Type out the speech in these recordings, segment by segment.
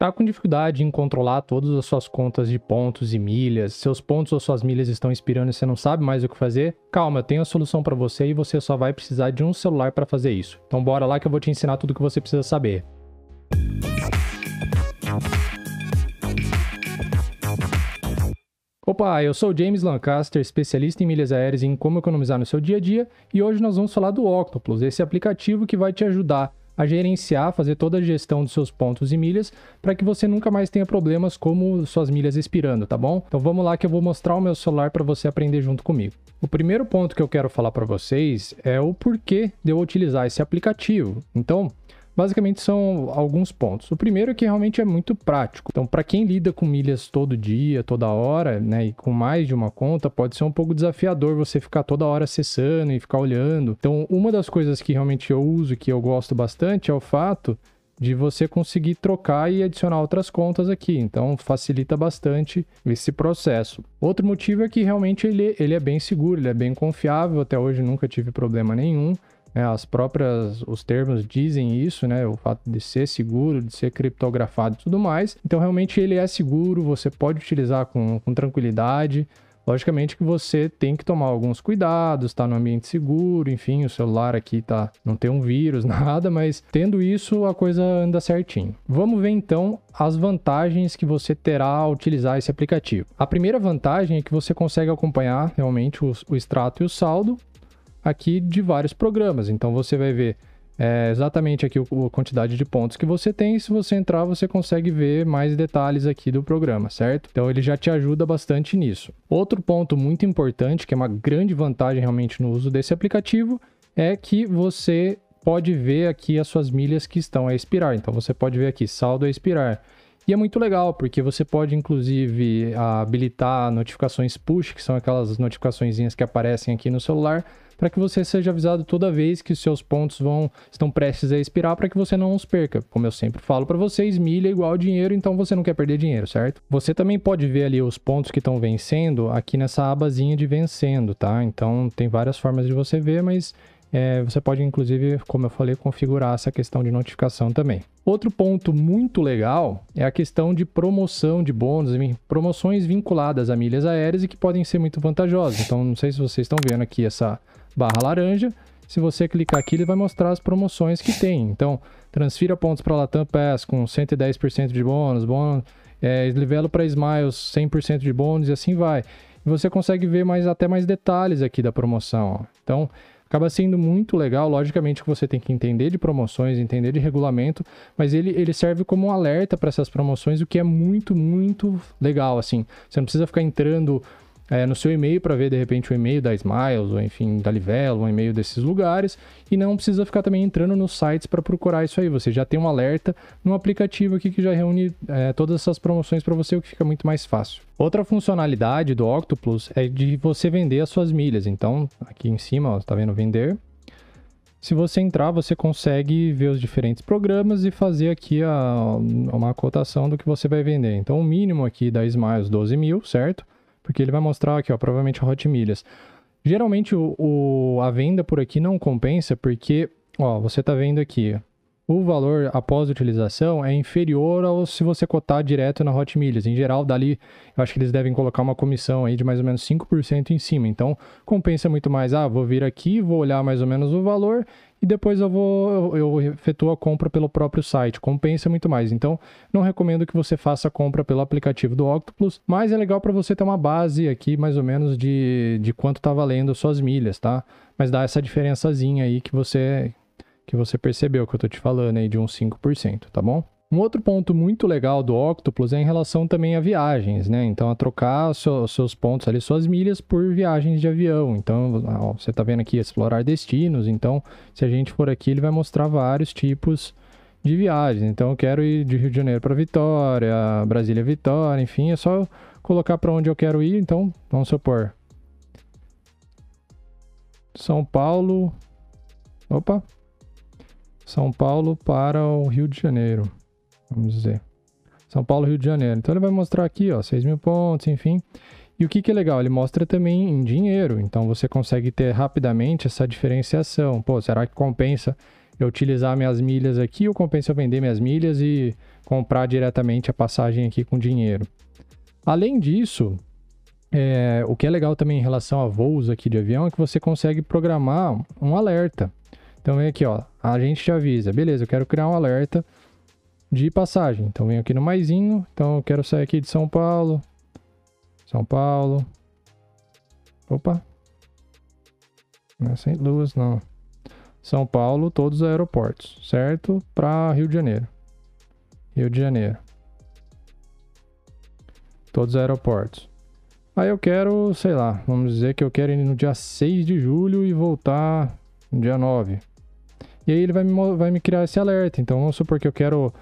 Tá com dificuldade em controlar todas as suas contas de pontos e milhas, seus pontos ou suas milhas estão expirando e você não sabe mais o que fazer? Calma, eu tenho a solução para você e você só vai precisar de um celular para fazer isso. Então bora lá que eu vou te ensinar tudo o que você precisa saber. Opa, eu sou James Lancaster, especialista em milhas aéreas e em como economizar no seu dia a dia, e hoje nós vamos falar do Octopus, esse aplicativo que vai te ajudar a gerenciar, fazer toda a gestão dos seus pontos e milhas, para que você nunca mais tenha problemas como suas milhas expirando, tá bom? Então vamos lá que eu vou mostrar o meu celular para você aprender junto comigo. O primeiro ponto que eu quero falar para vocês é o porquê de eu utilizar esse aplicativo. Então, Basicamente são alguns pontos. O primeiro é que realmente é muito prático. Então, para quem lida com milhas todo dia, toda hora, né, e com mais de uma conta, pode ser um pouco desafiador você ficar toda hora acessando e ficar olhando. Então, uma das coisas que realmente eu uso, que eu gosto bastante, é o fato de você conseguir trocar e adicionar outras contas aqui. Então, facilita bastante esse processo. Outro motivo é que realmente ele, ele é bem seguro, ele é bem confiável. Até hoje nunca tive problema nenhum. É, as próprias, os termos dizem isso, né? O fato de ser seguro, de ser criptografado e tudo mais. Então, realmente, ele é seguro, você pode utilizar com, com tranquilidade. Logicamente que você tem que tomar alguns cuidados, tá no ambiente seguro, enfim, o celular aqui tá não tem um vírus, nada, mas tendo isso a coisa anda certinho. Vamos ver então as vantagens que você terá ao utilizar esse aplicativo. A primeira vantagem é que você consegue acompanhar realmente o, o extrato e o saldo aqui de vários programas. Então você vai ver é, exatamente aqui a quantidade de pontos que você tem. E se você entrar, você consegue ver mais detalhes aqui do programa, certo? Então ele já te ajuda bastante nisso. Outro ponto muito importante, que é uma grande vantagem realmente no uso desse aplicativo, é que você pode ver aqui as suas milhas que estão a expirar. Então você pode ver aqui saldo a expirar. E é muito legal, porque você pode, inclusive, habilitar notificações push, que são aquelas notificações que aparecem aqui no celular, para que você seja avisado toda vez que os seus pontos vão estão prestes a expirar para que você não os perca. Como eu sempre falo para vocês, milha é igual dinheiro, então você não quer perder dinheiro, certo? Você também pode ver ali os pontos que estão vencendo aqui nessa abazinha de vencendo, tá? Então tem várias formas de você ver, mas é, você pode, inclusive, como eu falei, configurar essa questão de notificação também. Outro ponto muito legal é a questão de promoção de bônus, promoções vinculadas a milhas aéreas e que podem ser muito vantajosas. Então, não sei se vocês estão vendo aqui essa barra laranja. Se você clicar aqui, ele vai mostrar as promoções que tem. Então, transfira pontos para Latam Pass com 110% de bônus, bônus é, livelo para Smiles 100% de bônus e assim vai. E você consegue ver mais, até mais detalhes aqui da promoção. Ó. Então, acaba sendo muito legal. Logicamente que você tem que entender de promoções, entender de regulamento, mas ele, ele serve como um alerta para essas promoções, o que é muito, muito legal. Assim, você não precisa ficar entrando é, no seu e-mail para ver de repente o e-mail da Smiles, ou enfim, da Livelo, um e-mail desses lugares, e não precisa ficar também entrando nos sites para procurar isso aí. Você já tem um alerta no aplicativo aqui que já reúne é, todas essas promoções para você, o que fica muito mais fácil. Outra funcionalidade do Octopus é de você vender as suas milhas. Então, aqui em cima, está vendo vender. Se você entrar, você consegue ver os diferentes programas e fazer aqui a, uma cotação do que você vai vender. Então, o mínimo aqui da Smiles, 12 mil, certo? Porque ele vai mostrar aqui, ó, provavelmente Hot Milhas. Geralmente o, o, a venda por aqui não compensa porque, ó, você tá vendo aqui, o valor após utilização é inferior ao se você cotar direto na Hot Milhas. Em geral, dali, eu acho que eles devem colocar uma comissão aí de mais ou menos 5% em cima. Então, compensa muito mais. Ah, vou vir aqui, vou olhar mais ou menos o valor e depois eu vou eu, efetuo a compra pelo próprio site. Compensa muito mais. Então, não recomendo que você faça a compra pelo aplicativo do Octopus, mas é legal para você ter uma base aqui mais ou menos de, de quanto está valendo suas milhas, tá? Mas dá essa diferençazinha aí que você que você percebeu que eu tô te falando aí de uns 5%, tá bom? Um outro ponto muito legal do Octopus é em relação também a viagens, né? Então, a trocar seus, pontos ali, suas milhas por viagens de avião. Então, ó, você está vendo aqui explorar destinos. Então, se a gente for aqui, ele vai mostrar vários tipos de viagens. Então, eu quero ir de Rio de Janeiro para Vitória, Brasília, Vitória, enfim, é só colocar para onde eu quero ir. Então, vamos supor São Paulo. Opa, São Paulo para o Rio de Janeiro vamos dizer. São Paulo, Rio de Janeiro. Então ele vai mostrar aqui, ó, 6 mil pontos, enfim. E o que, que é legal? Ele mostra também em dinheiro. Então você consegue ter rapidamente essa diferenciação. Pô, será que compensa eu utilizar minhas milhas aqui ou compensa eu vender minhas milhas e comprar diretamente a passagem aqui com dinheiro. Além disso, é, o que é legal também em relação a voos aqui de avião é que você consegue programar um alerta. Então vem aqui, ó, a gente te avisa, beleza, eu quero criar um alerta de passagem. Então vem aqui no maisinho, então eu quero sair aqui de São Paulo, São Paulo, opa, não é St. Louis não, São Paulo, todos os aeroportos, certo? Para Rio de Janeiro, Rio de Janeiro, todos os aeroportos. Aí eu quero, sei lá, vamos dizer que eu quero ir no dia 6 de julho e voltar no dia 9. E aí ele vai me, vai me criar esse alerta. Então vamos supor que eu quero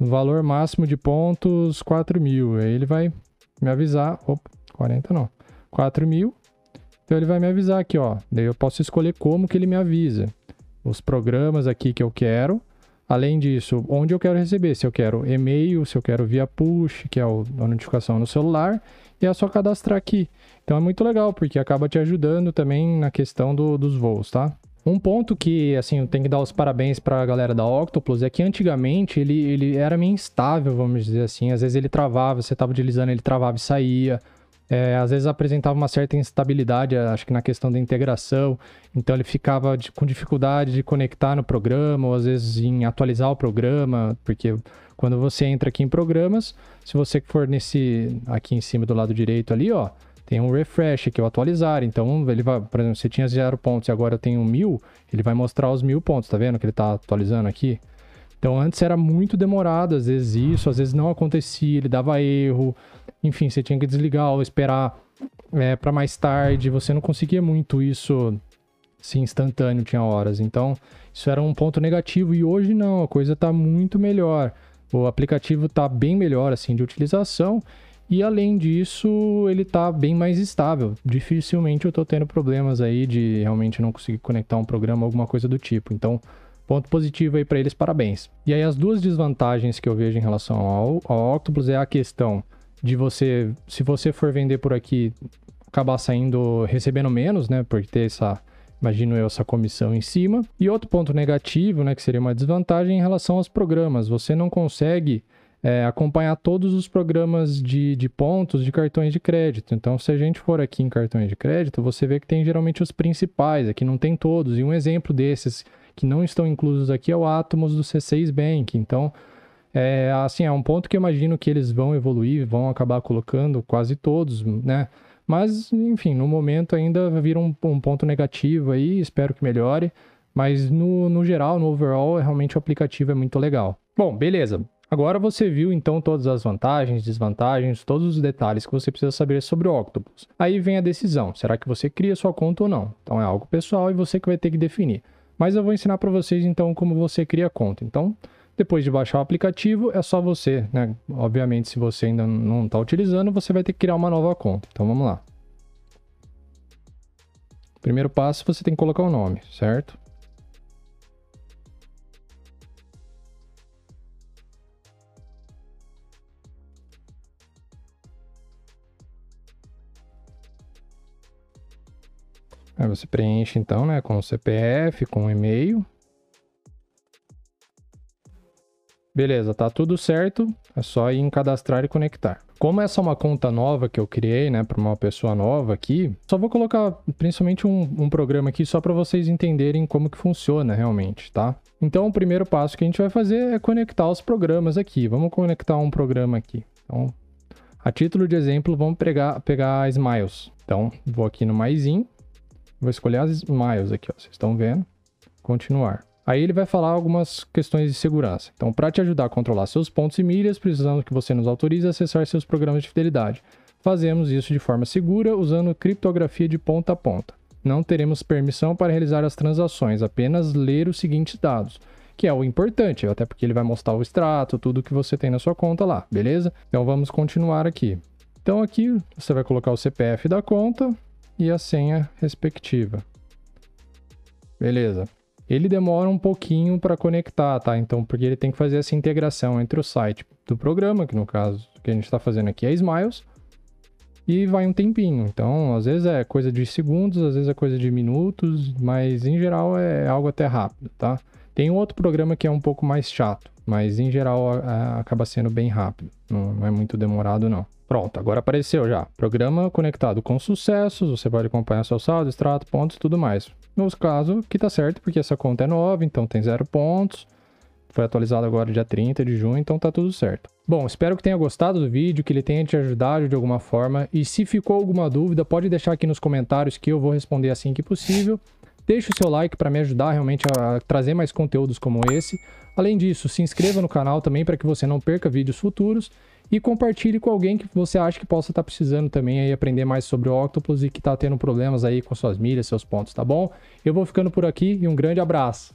valor máximo de pontos 4 mil. Aí ele vai me avisar. Opa, 40 não. 4 mil. Então ele vai me avisar aqui, ó. Daí eu posso escolher como que ele me avisa. Os programas aqui que eu quero. Além disso, onde eu quero receber. Se eu quero e-mail, se eu quero via push, que é a notificação no celular. E é só cadastrar aqui. Então é muito legal, porque acaba te ajudando também na questão do, dos voos, tá? Um ponto que, assim, eu tenho que dar os parabéns para a galera da Octopus é que antigamente ele, ele era meio instável, vamos dizer assim. Às vezes ele travava, você estava utilizando, ele travava e saía. É, às vezes apresentava uma certa instabilidade, acho que na questão da integração. Então ele ficava de, com dificuldade de conectar no programa, ou às vezes em atualizar o programa, porque quando você entra aqui em programas, se você for nesse aqui em cima do lado direito ali, ó, tem um refresh, que o atualizar. Então, ele vai, por exemplo, se tinha zero pontos e agora eu tenho mil, ele vai mostrar os mil pontos, tá vendo que ele tá atualizando aqui? Então, antes era muito demorado, às vezes isso, às vezes não acontecia, ele dava erro, enfim, você tinha que desligar ou esperar é, para mais tarde, você não conseguia muito isso assim, instantâneo, tinha horas. Então, isso era um ponto negativo e hoje não, a coisa tá muito melhor. O aplicativo tá bem melhor assim de utilização e além disso, ele tá bem mais estável. Dificilmente eu tô tendo problemas aí de realmente não conseguir conectar um programa, alguma coisa do tipo. Então, ponto positivo aí para eles, parabéns. E aí as duas desvantagens que eu vejo em relação ao, ao Octopus é a questão de você, se você for vender por aqui, acabar saindo recebendo menos, né, por ter essa imagino eu, essa comissão em cima. E outro ponto negativo, né, que seria uma desvantagem em relação aos programas. Você não consegue é, acompanhar todos os programas de, de pontos de cartões de crédito. Então, se a gente for aqui em cartões de crédito, você vê que tem geralmente os principais, aqui não tem todos. E um exemplo desses que não estão inclusos aqui é o Atomos do C6 Bank. Então, é, assim, é um ponto que eu imagino que eles vão evoluir, vão acabar colocando quase todos, né? Mas, enfim, no momento ainda vira um, um ponto negativo aí, espero que melhore. Mas no, no geral, no overall, realmente o aplicativo é muito legal. Bom, beleza. Agora você viu então todas as vantagens, desvantagens, todos os detalhes que você precisa saber sobre o Octopus. Aí vem a decisão: será que você cria sua conta ou não? Então é algo pessoal e você que vai ter que definir. Mas eu vou ensinar para vocês então como você cria a conta. Então, depois de baixar o aplicativo, é só você, né? Obviamente, se você ainda não está utilizando, você vai ter que criar uma nova conta. Então vamos lá. Primeiro passo, você tem que colocar o nome, certo? Aí você preenche então, né, com o CPF, com o e-mail. Beleza, tá tudo certo. É só ir em cadastrar e conectar. Como essa é uma conta nova que eu criei, né, para uma pessoa nova aqui, só vou colocar principalmente um, um programa aqui só para vocês entenderem como que funciona realmente, tá? Então, o primeiro passo que a gente vai fazer é conectar os programas aqui. Vamos conectar um programa aqui. Então, a título de exemplo, vamos pegar, pegar a Smiles. Então, vou aqui no maisinho Vou escolher as Smiles aqui, ó. Vocês estão vendo? Continuar. Aí ele vai falar algumas questões de segurança. Então, para te ajudar a controlar seus pontos e milhas, precisamos que você nos autorize a acessar seus programas de fidelidade. Fazemos isso de forma segura usando criptografia de ponta a ponta. Não teremos permissão para realizar as transações, apenas ler os seguintes dados, que é o importante, até porque ele vai mostrar o extrato, tudo que você tem na sua conta lá, beleza? Então vamos continuar aqui. Então aqui você vai colocar o CPF da conta, e a senha respectiva. Beleza. Ele demora um pouquinho para conectar, tá? Então, porque ele tem que fazer essa integração entre o site do programa, que no caso que a gente está fazendo aqui é Smiles, e vai um tempinho. Então, às vezes é coisa de segundos, às vezes é coisa de minutos, mas em geral é algo até rápido, tá? Tem outro programa que é um pouco mais chato, mas em geral acaba sendo bem rápido. Não, não é muito demorado, não. Pronto, agora apareceu já. Programa conectado com sucessos, você pode acompanhar seu saldo, extrato, pontos e tudo mais. No caso, que tá certo, porque essa conta é nova, então tem zero pontos. Foi atualizado agora dia 30 de junho, então tá tudo certo. Bom, espero que tenha gostado do vídeo, que ele tenha te ajudado de alguma forma. E se ficou alguma dúvida, pode deixar aqui nos comentários que eu vou responder assim que possível. Deixe o seu like para me ajudar realmente a trazer mais conteúdos como esse. Além disso, se inscreva no canal também para que você não perca vídeos futuros e compartilhe com alguém que você acha que possa estar tá precisando também aí aprender mais sobre o Octopus e que está tendo problemas aí com suas milhas, seus pontos, tá bom? Eu vou ficando por aqui e um grande abraço.